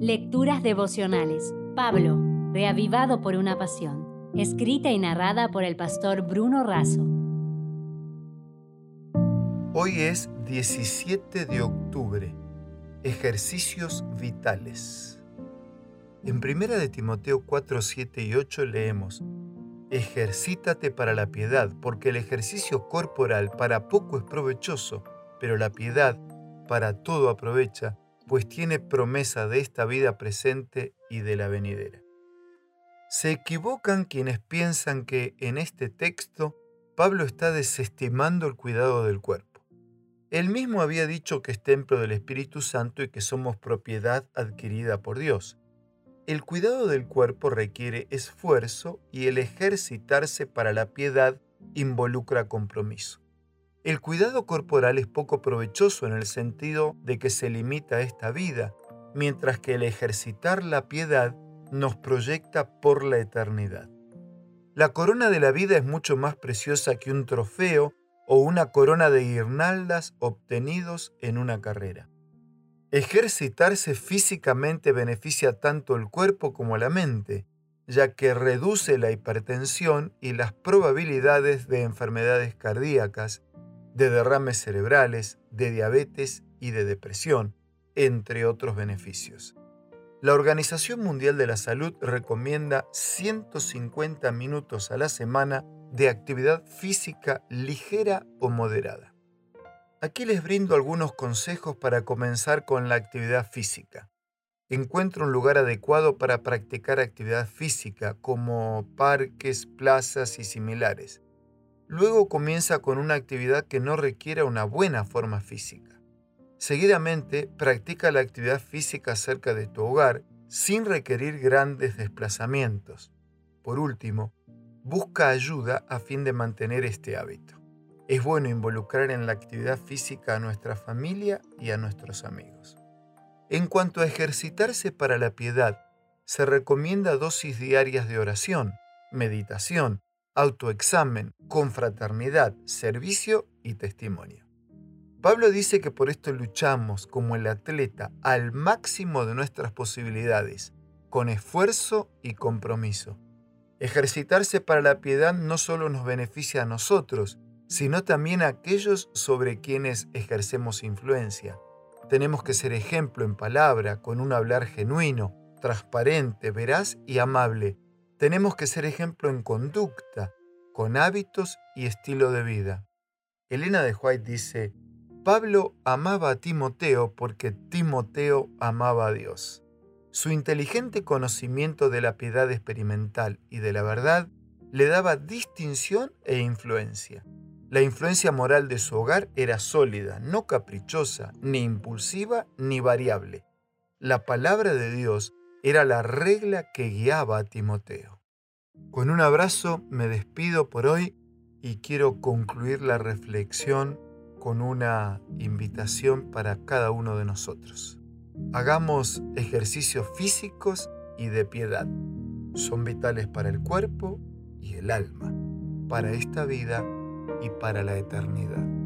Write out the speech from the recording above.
Lecturas devocionales. Pablo, reavivado por una pasión. Escrita y narrada por el pastor Bruno Razo. Hoy es 17 de octubre. Ejercicios vitales. En 1 de Timoteo 4, 7 y 8 leemos, Ejercítate para la piedad, porque el ejercicio corporal para poco es provechoso, pero la piedad para todo aprovecha, pues tiene promesa de esta vida presente y de la venidera. Se equivocan quienes piensan que en este texto Pablo está desestimando el cuidado del cuerpo. Él mismo había dicho que es templo del Espíritu Santo y que somos propiedad adquirida por Dios. El cuidado del cuerpo requiere esfuerzo y el ejercitarse para la piedad involucra compromiso. El cuidado corporal es poco provechoso en el sentido de que se limita a esta vida, mientras que el ejercitar la piedad nos proyecta por la eternidad. La corona de la vida es mucho más preciosa que un trofeo o una corona de guirnaldas obtenidos en una carrera. Ejercitarse físicamente beneficia tanto el cuerpo como la mente, ya que reduce la hipertensión y las probabilidades de enfermedades cardíacas de derrames cerebrales, de diabetes y de depresión, entre otros beneficios. La Organización Mundial de la Salud recomienda 150 minutos a la semana de actividad física ligera o moderada. Aquí les brindo algunos consejos para comenzar con la actividad física. Encuentra un lugar adecuado para practicar actividad física como parques, plazas y similares. Luego comienza con una actividad que no requiera una buena forma física. Seguidamente, practica la actividad física cerca de tu hogar sin requerir grandes desplazamientos. Por último, busca ayuda a fin de mantener este hábito. Es bueno involucrar en la actividad física a nuestra familia y a nuestros amigos. En cuanto a ejercitarse para la piedad, se recomienda dosis diarias de oración, meditación, autoexamen, confraternidad, servicio y testimonio. Pablo dice que por esto luchamos como el atleta al máximo de nuestras posibilidades, con esfuerzo y compromiso. Ejercitarse para la piedad no solo nos beneficia a nosotros, sino también a aquellos sobre quienes ejercemos influencia. Tenemos que ser ejemplo en palabra, con un hablar genuino, transparente, veraz y amable, tenemos que ser ejemplo en conducta, con hábitos y estilo de vida. Elena de White dice, Pablo amaba a Timoteo porque Timoteo amaba a Dios. Su inteligente conocimiento de la piedad experimental y de la verdad le daba distinción e influencia. La influencia moral de su hogar era sólida, no caprichosa, ni impulsiva, ni variable. La palabra de Dios era la regla que guiaba a Timoteo. Con un abrazo me despido por hoy y quiero concluir la reflexión con una invitación para cada uno de nosotros. Hagamos ejercicios físicos y de piedad. Son vitales para el cuerpo y el alma, para esta vida y para la eternidad.